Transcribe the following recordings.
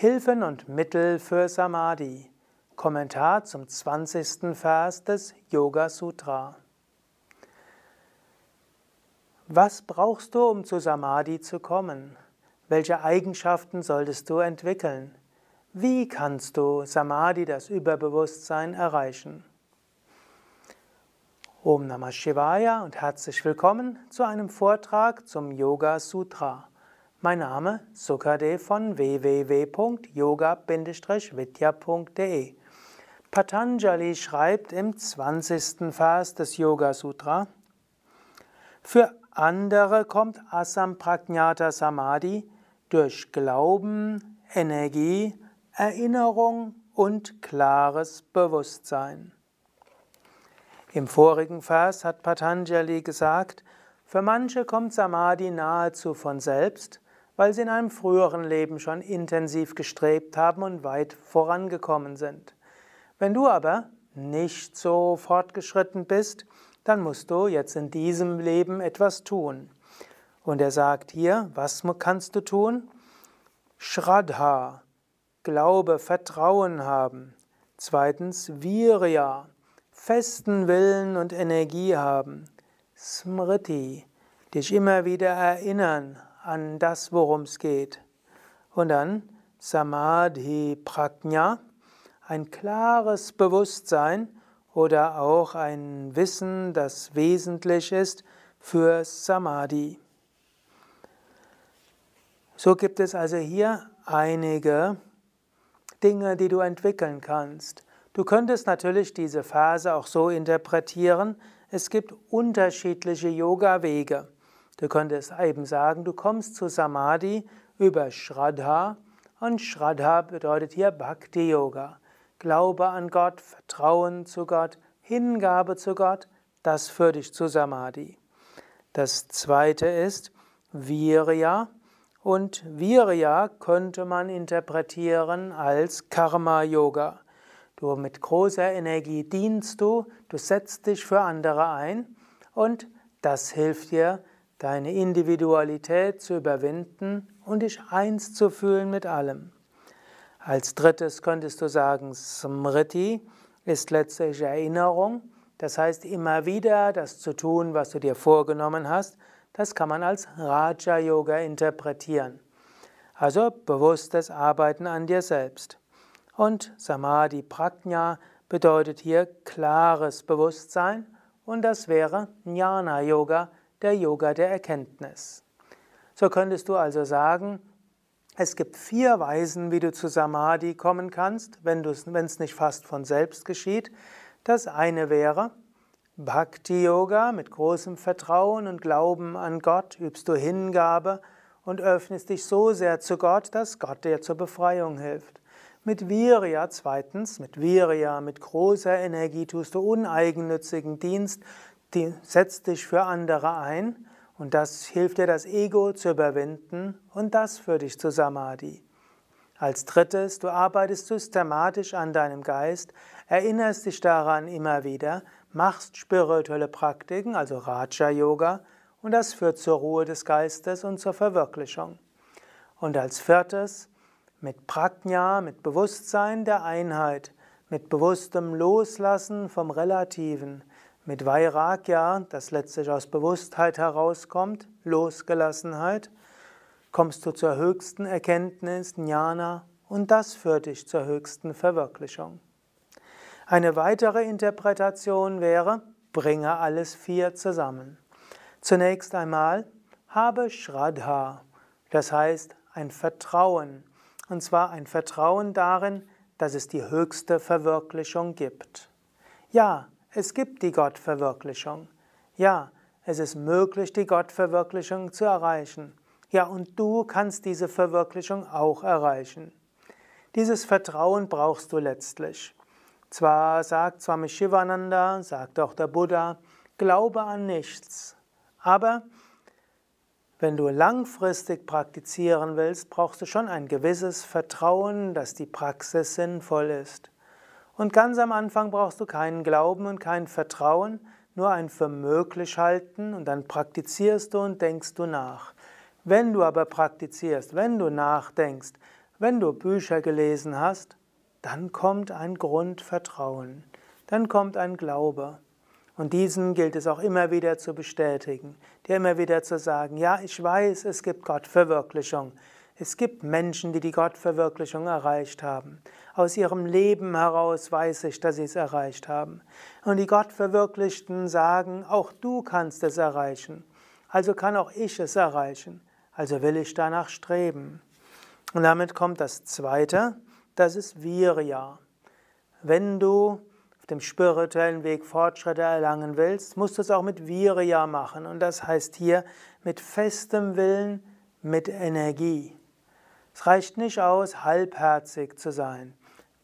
Hilfen und Mittel für Samadhi. Kommentar zum 20. Vers des Yoga Sutra. Was brauchst du, um zu Samadhi zu kommen? Welche Eigenschaften solltest du entwickeln? Wie kannst du Samadhi, das Überbewusstsein, erreichen? Om Namah Shivaya und herzlich willkommen zu einem Vortrag zum Yoga Sutra. Mein Name Sukadev von www.yoga-vidya.de Patanjali schreibt im 20. Vers des Yoga Sutra Für andere kommt Asamprajnata Samadhi durch Glauben, Energie, Erinnerung und klares Bewusstsein. Im vorigen Vers hat Patanjali gesagt, für manche kommt Samadhi nahezu von selbst, weil sie in einem früheren Leben schon intensiv gestrebt haben und weit vorangekommen sind. Wenn du aber nicht so fortgeschritten bist, dann musst du jetzt in diesem Leben etwas tun. Und er sagt hier, was kannst du tun? Shraddha, Glaube, Vertrauen haben. Zweitens Virya, festen Willen und Energie haben. Smriti, dich immer wieder erinnern an das, worum es geht. Und dann Samadhi Prajna, ein klares Bewusstsein oder auch ein Wissen, das wesentlich ist für Samadhi. So gibt es also hier einige Dinge, die du entwickeln kannst. Du könntest natürlich diese Phase auch so interpretieren, es gibt unterschiedliche Yoga-Wege. Du könntest eben sagen, du kommst zu Samadhi über Shraddha und Shraddha bedeutet hier Bhakti Yoga. Glaube an Gott, Vertrauen zu Gott, Hingabe zu Gott, das führt dich zu Samadhi. Das zweite ist Virya und Virya könnte man interpretieren als Karma Yoga. Du mit großer Energie dienst du, du setzt dich für andere ein und das hilft dir, deine Individualität zu überwinden und dich eins zu fühlen mit allem. Als drittes könntest du sagen, Smriti ist letztlich Erinnerung, das heißt immer wieder das zu tun, was du dir vorgenommen hast, das kann man als Raja Yoga interpretieren. Also bewusstes Arbeiten an dir selbst. Und Samadhi Prajna bedeutet hier klares Bewusstsein und das wäre Jnana Yoga, der Yoga der Erkenntnis. So könntest du also sagen, es gibt vier Weisen, wie du zu Samadhi kommen kannst, wenn es nicht fast von selbst geschieht. Das eine wäre Bhakti Yoga mit großem Vertrauen und Glauben an Gott, übst du Hingabe und öffnest dich so sehr zu Gott, dass Gott dir zur Befreiung hilft. Mit Virya zweitens, mit Virya, mit großer Energie tust du uneigennützigen Dienst, die setzt dich für andere ein und das hilft dir, das Ego zu überwinden und das führt dich zu Samadhi. Als drittes, du arbeitest systematisch an deinem Geist, erinnerst dich daran immer wieder, machst spirituelle Praktiken, also Raja Yoga, und das führt zur Ruhe des Geistes und zur Verwirklichung. Und als viertes, mit Prajna, mit Bewusstsein der Einheit, mit bewusstem Loslassen vom Relativen, mit Vairagya, das letztlich aus Bewusstheit herauskommt, Losgelassenheit, kommst du zur höchsten Erkenntnis, Jnana, und das führt dich zur höchsten Verwirklichung. Eine weitere Interpretation wäre, bringe alles vier zusammen. Zunächst einmal, habe Shraddha, das heißt ein Vertrauen, und zwar ein Vertrauen darin, dass es die höchste Verwirklichung gibt. Ja, es gibt die Gottverwirklichung. Ja, es ist möglich, die Gottverwirklichung zu erreichen. Ja, und du kannst diese Verwirklichung auch erreichen. Dieses Vertrauen brauchst du letztlich. Zwar sagt Swami Shivananda, sagt auch der Buddha, glaube an nichts. Aber wenn du langfristig praktizieren willst, brauchst du schon ein gewisses Vertrauen, dass die Praxis sinnvoll ist. Und ganz am Anfang brauchst du keinen Glauben und kein Vertrauen, nur ein für möglich halten und dann praktizierst du und denkst du nach. Wenn du aber praktizierst, wenn du nachdenkst, Wenn du Bücher gelesen hast, dann kommt ein Grundvertrauen, dann kommt ein Glaube. Und diesen gilt es auch immer wieder zu bestätigen, dir immer wieder zu sagen, ja, ich weiß, es gibt Gottverwirklichung. Es gibt Menschen, die die Gottverwirklichung erreicht haben. Aus ihrem Leben heraus weiß ich, dass sie es erreicht haben. Und die Gottverwirklichten sagen, auch du kannst es erreichen. Also kann auch ich es erreichen. Also will ich danach streben. Und damit kommt das Zweite, das ist Virya. Wenn du auf dem spirituellen Weg Fortschritte erlangen willst, musst du es auch mit Virya machen. Und das heißt hier mit festem Willen, mit Energie. Es reicht nicht aus, halbherzig zu sein.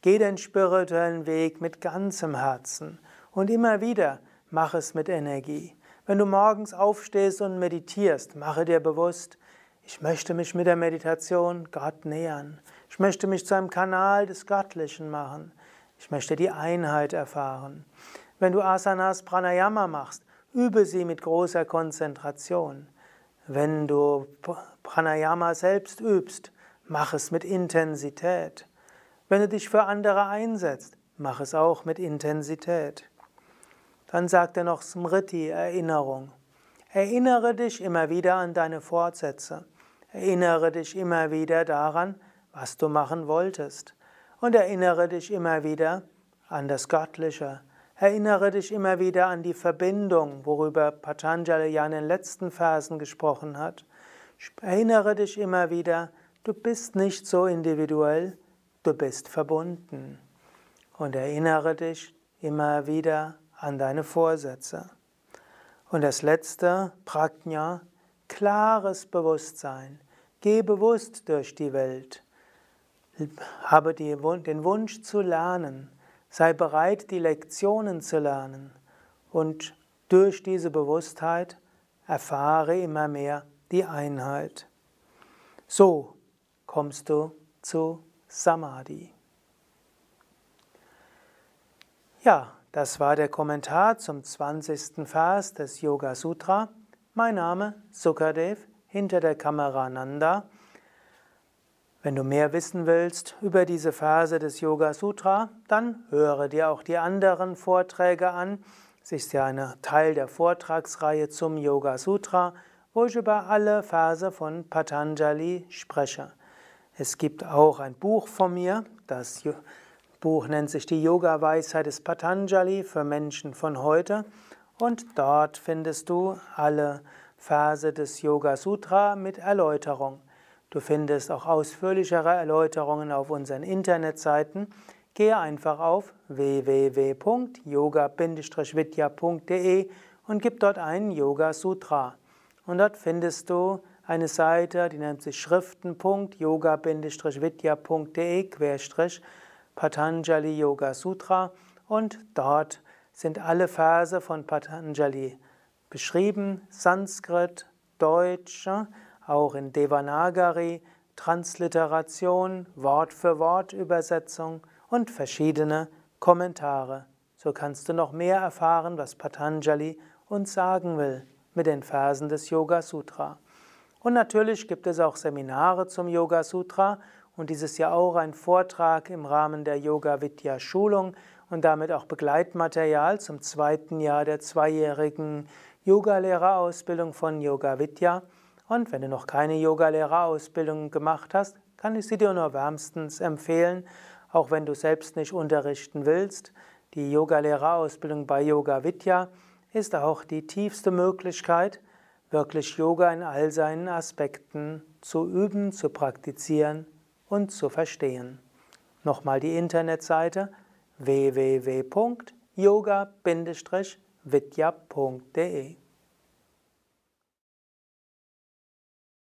Geh den spirituellen Weg mit ganzem Herzen. Und immer wieder mach es mit Energie. Wenn du morgens aufstehst und meditierst, mache dir bewusst, ich möchte mich mit der Meditation Gott nähern. Ich möchte mich zu einem Kanal des Göttlichen machen. Ich möchte die Einheit erfahren. Wenn du Asanas Pranayama machst, übe sie mit großer Konzentration. Wenn du Pranayama selbst übst, mach es mit Intensität. Wenn du dich für andere einsetzt, mach es auch mit Intensität. Dann sagt er noch Smriti, Erinnerung. Erinnere dich immer wieder an deine Fortsätze. Erinnere dich immer wieder daran, was du machen wolltest. Und erinnere dich immer wieder an das Göttliche. Erinnere dich immer wieder an die Verbindung, worüber Patanjali ja in den letzten Versen gesprochen hat. Erinnere dich immer wieder, du bist nicht so individuell, du bist verbunden. Und erinnere dich immer wieder an deine Vorsätze. Und das letzte, Prajna, klares Bewusstsein. Geh bewusst durch die Welt. Habe den Wunsch zu lernen. Sei bereit, die Lektionen zu lernen. Und durch diese Bewusstheit erfahre immer mehr die Einheit. So kommst du zu Samadhi. Ja, das war der Kommentar zum 20. Vers des Yoga Sutra. Mein Name Sukadev hinter der Kamera Nanda. Wenn du mehr wissen willst über diese Phase des Yoga Sutra, dann höre dir auch die anderen Vorträge an. Es ist ja ein Teil der Vortragsreihe zum Yoga Sutra, wo ich über alle Verse von Patanjali spreche. Es gibt auch ein Buch von mir, das Buch nennt sich die Yoga-Weisheit des Patanjali für Menschen von heute und dort findest du alle Verse des Yoga Sutra mit Erläuterung. Du findest auch ausführlichere Erläuterungen auf unseren Internetseiten. Gehe einfach auf www.yoga-vidya.de und gib dort ein Yoga Sutra. Und dort findest du eine Seite, die nennt sich schriften.yoga-vidya.de Patanjali Yoga Sutra und dort sind alle Verse von Patanjali beschrieben, Sanskrit, Deutsch, auch in Devanagari, Transliteration, Wort für Wort Übersetzung und verschiedene Kommentare. So kannst du noch mehr erfahren, was Patanjali uns sagen will mit den Versen des Yoga Sutra. Und natürlich gibt es auch Seminare zum Yoga Sutra und dieses Jahr auch ein Vortrag im Rahmen der Yoga Vidya Schulung und damit auch Begleitmaterial zum zweiten Jahr der zweijährigen Yogalehrerausbildung von Yoga Vidya. Und wenn du noch keine Yogalehrerausbildung gemacht hast, kann ich sie dir nur wärmstens empfehlen, auch wenn du selbst nicht unterrichten willst. Die Yogalehrerausbildung bei Yoga Vidya ist auch die tiefste Möglichkeit, wirklich Yoga in all seinen Aspekten zu üben, zu praktizieren und zu verstehen. Nochmal die Internetseite www.yoga-vidya.de